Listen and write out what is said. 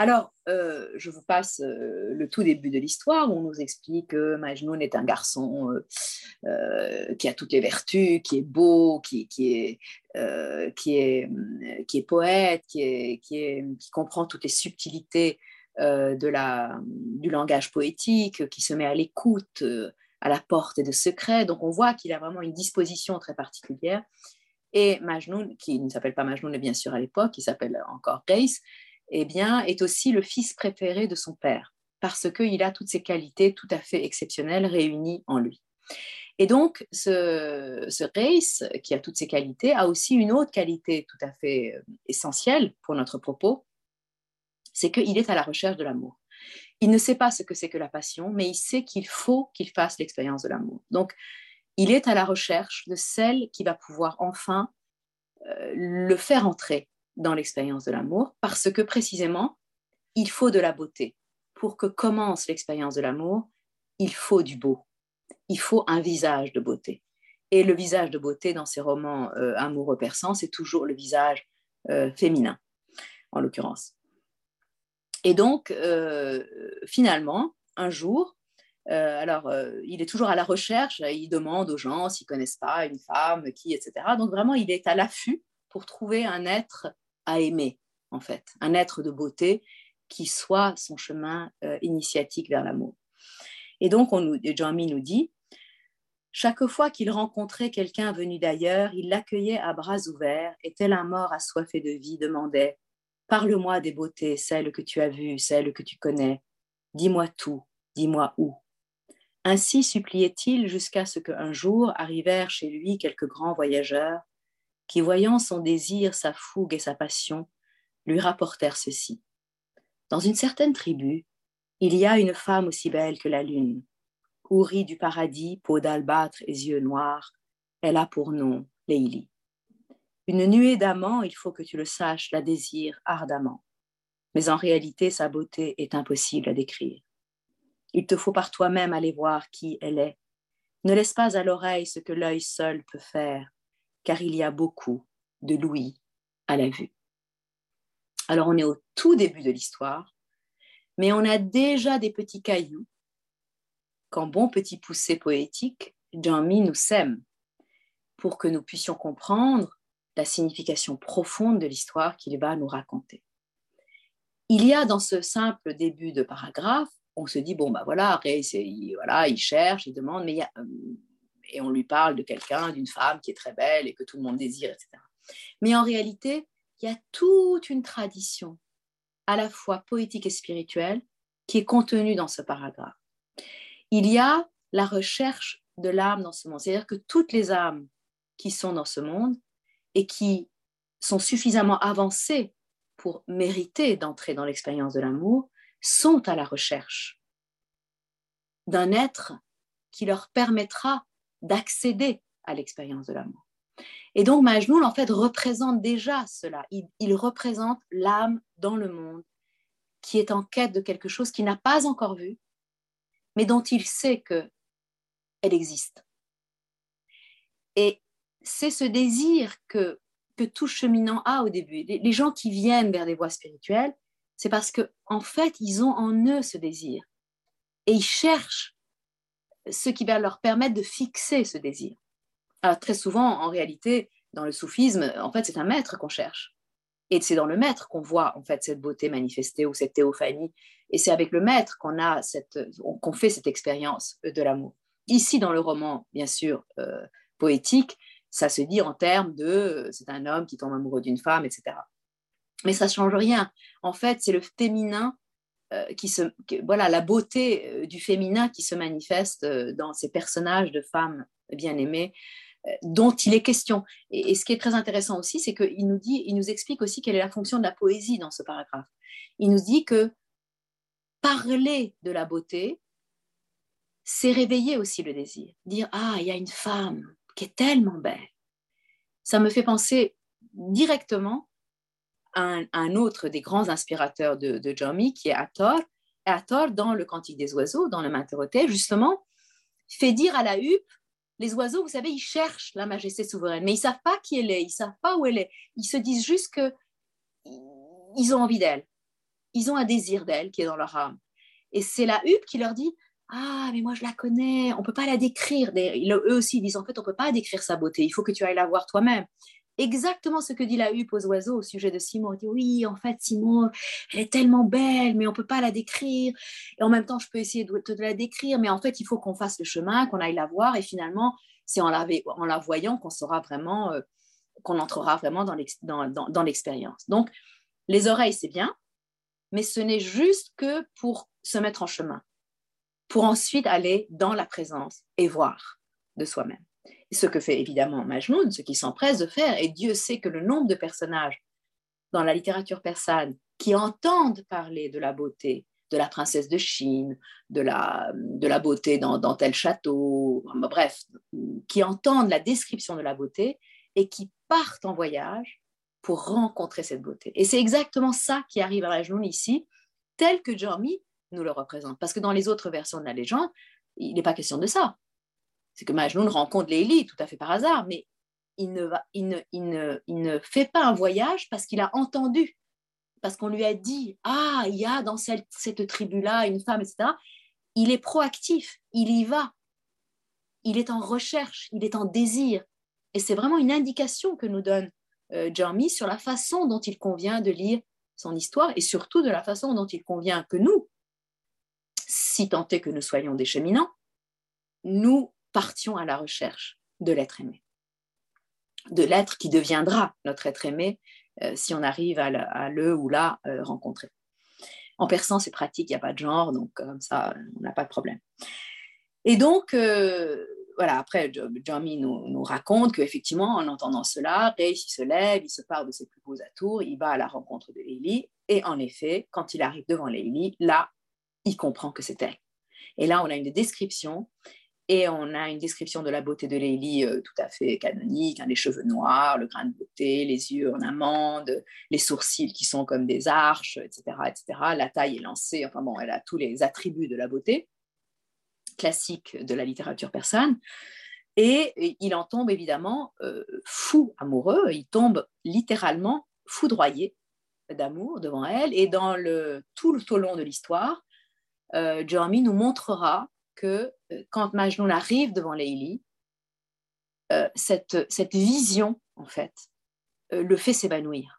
Alors, euh, je vous passe euh, le tout début de l'histoire où on nous explique que Majnun est un garçon euh, qui a toutes les vertus, qui est beau, qui, est, qui, est, qui est poète, qui, comprend toutes les subtilités de la, du langage poétique, qui se met à l'écoute, à la porte de secrets. Donc, on voit qu'il a vraiment une disposition très particulière. Et Majnun, qui ne s'appelle pas Majnun, bien sûr à l'époque, qui s'appelle encore Grace, eh bien, est aussi le fils préféré de son père, parce qu'il a toutes ces qualités tout à fait exceptionnelles réunies en lui. Et donc, ce, ce Reis, qui a toutes ces qualités, a aussi une autre qualité tout à fait euh, essentielle pour notre propos, c'est qu'il est à la recherche de l'amour. Il ne sait pas ce que c'est que la passion, mais il sait qu'il faut qu'il fasse l'expérience de l'amour. Donc, il est à la recherche de celle qui va pouvoir enfin euh, le faire entrer dans l'expérience de l'amour parce que précisément, il faut de la beauté. Pour que commence l'expérience de l'amour, il faut du beau. Il faut un visage de beauté. Et le visage de beauté dans ces romans euh, amoureux persans, c'est toujours le visage euh, féminin, en l'occurrence. Et donc, euh, finalement, un jour, alors, il est toujours à la recherche, il demande aux gens s'ils connaissent pas une femme, qui, etc. Donc, vraiment, il est à l'affût pour trouver un être à aimer, en fait, un être de beauté qui soit son chemin euh, initiatique vers l'amour. Et donc, on nous, nous dit, chaque fois qu'il rencontrait quelqu'un venu d'ailleurs, il l'accueillait à bras ouverts et tel un mort assoiffé de vie demandait Parle-moi des beautés, celles que tu as vues, celles que tu connais. Dis-moi tout, dis-moi où. Ainsi suppliait-il jusqu'à ce qu'un jour arrivèrent chez lui quelques grands voyageurs qui, voyant son désir, sa fougue et sa passion, lui rapportèrent ceci. Dans une certaine tribu, il y a une femme aussi belle que la lune. Hourie du paradis, peau d'albâtre et yeux noirs, elle a pour nom Leili. Une nuée d'amants, il faut que tu le saches, la désire ardemment. Mais en réalité, sa beauté est impossible à décrire. Il te faut par toi-même aller voir qui elle est. Ne laisse pas à l'oreille ce que l'œil seul peut faire car il y a beaucoup de louis à la vue. Alors on est au tout début de l'histoire, mais on a déjà des petits cailloux qu'en bon petit poussé poétique, Jean-Mi nous sème pour que nous puissions comprendre la signification profonde de l'histoire qu'il va nous raconter. Il y a dans ce simple début de paragraphe, on se dit, bon, bah voilà, il, voilà, il cherche, il demande, mais il y a, euh, et on lui parle de quelqu'un, d'une femme qui est très belle et que tout le monde désire, etc. Mais en réalité, il y a toute une tradition, à la fois poétique et spirituelle, qui est contenue dans ce paragraphe. Il y a la recherche de l'âme dans ce monde, c'est-à-dire que toutes les âmes qui sont dans ce monde et qui sont suffisamment avancées pour mériter d'entrer dans l'expérience de l'amour sont à la recherche d'un être qui leur permettra d'accéder à l'expérience de l'amour. Et donc Majnun, en fait, représente déjà cela. Il, représente l'âme dans le monde qui est en quête de quelque chose qu'il n'a pas encore vu, mais dont il sait que elle existe. Et c'est ce désir que, que tout cheminant a au début. Les, les gens qui viennent vers des voies spirituelles, c'est parce que en fait, ils ont en eux ce désir et ils cherchent ce qui va leur permettre de fixer ce désir. Très souvent, en réalité, dans le soufisme, en fait, c'est un maître qu'on cherche. Et c'est dans le maître qu'on voit en fait cette beauté manifestée ou cette théophanie. Et c'est avec le maître qu'on a cette, qu'on fait cette expérience de l'amour. Ici, dans le roman, bien sûr, euh, poétique, ça se dit en termes de c'est un homme qui tombe amoureux d'une femme, etc. Mais ça change rien. En fait, c'est le féminin euh, qui se, voilà, la beauté euh, du féminin qui se manifeste euh, dans ces personnages de femmes bien-aimées dont il est question. Et, ce qui est très intéressant aussi, c'est qu'il nous dit, il nous explique aussi quelle est la fonction de la poésie dans ce paragraphe. Il nous dit que parler de la beauté, c'est réveiller aussi le désir. Dire ah, il y a une femme qui est tellement belle. Ça me fait penser directement un, autre des grands inspirateurs de, de qui est Hathor. Hathor, dans le Cantique des oiseaux, dans le Matheroté, justement, fait dire à la huppe, les oiseaux, vous savez, ils cherchent la majesté souveraine, mais ils savent pas qui elle est, ils savent pas où elle est. Ils se disent juste que ils ont envie d'elle. ils ont un désir d'elle qui est dans leur âme. Et c'est la huppe qui leur dit Ah, mais moi je la connais, on peut pas la décrire. Eux aussi disent En fait, on ne peut pas décrire sa beauté, il faut que tu ailles la voir toi-même. Exactement ce que dit la huppe aux oiseaux au sujet de Simon. Elle dit Oui, en fait, Simon, elle est tellement belle, mais on ne peut pas la décrire. Et en même temps, je peux essayer de, de la décrire, mais en fait, il faut qu'on fasse le chemin, qu'on aille la voir. Et finalement, c'est en la, en la voyant qu'on saura vraiment, euh, qu'on entrera vraiment dans l'expérience. Donc, les oreilles, c'est bien, mais ce n'est juste que pour se mettre en chemin, pour ensuite aller dans la présence et voir de soi-même. Ce que fait évidemment Majnoun, ce qu'il s'empresse de faire, et Dieu sait que le nombre de personnages dans la littérature persane qui entendent parler de la beauté de la princesse de Chine, de la, beauté dans, tel château, bref, qui entendent la description de la beauté et qui partent en voyage pour rencontrer cette beauté. Et c'est exactement ça qui arrive à Majnun ici, tel que Jeremy nous le représente. Parce que dans les autres versions de la légende, il n'est pas question de ça. C'est que Majnun rencontre Lélie tout à fait par hasard, mais il ne, va, il ne, il ne, il ne fait pas un voyage parce qu'il a entendu, parce qu'on lui a dit, ah, il y a dans cette, cette tribu-là une femme, etc. Il est proactif, il y va, il est en recherche, il est en désir. Et c'est vraiment une indication que nous donne euh, Jeremy sur la façon dont il convient de lire son histoire et surtout de la façon dont il convient que nous, si tant est que nous soyons des cheminants, nous partions à la recherche de l'être aimé, de l'être qui deviendra notre être aimé euh, si on arrive à le, ou la euh, rencontrer. En persan, c'est pratique, il n'y a pas de genre, donc comme ça, on n'a pas de problème. Et donc, voilà, après, Jamie nous, nous raconte qu'effectivement, en entendant cela, Ray se lève, il se part de ses plus beaux atours, il va à la rencontre de Leili, et en effet, quand il arrive devant Leili, là, il comprend que c'est elle. Et là, on a une description, et on a une description de la beauté de Leili euh, tout à fait canonique, hein, les cheveux noirs, le grain de beauté, les yeux en amande, les sourcils qui sont comme des arches, etc., etc. La taille est lancée, enfin bon, elle a tous les attributs de la beauté classique de la littérature persane. Et il en tombe évidemment euh, fou amoureux, il tombe littéralement foudroyé d'amour devant elle. Et dans le, tout le long de l'histoire, euh, Jeremy nous montrera que quand Majnun arrive devant Leili, cette, cette vision, en fait, le fait s'évanouir.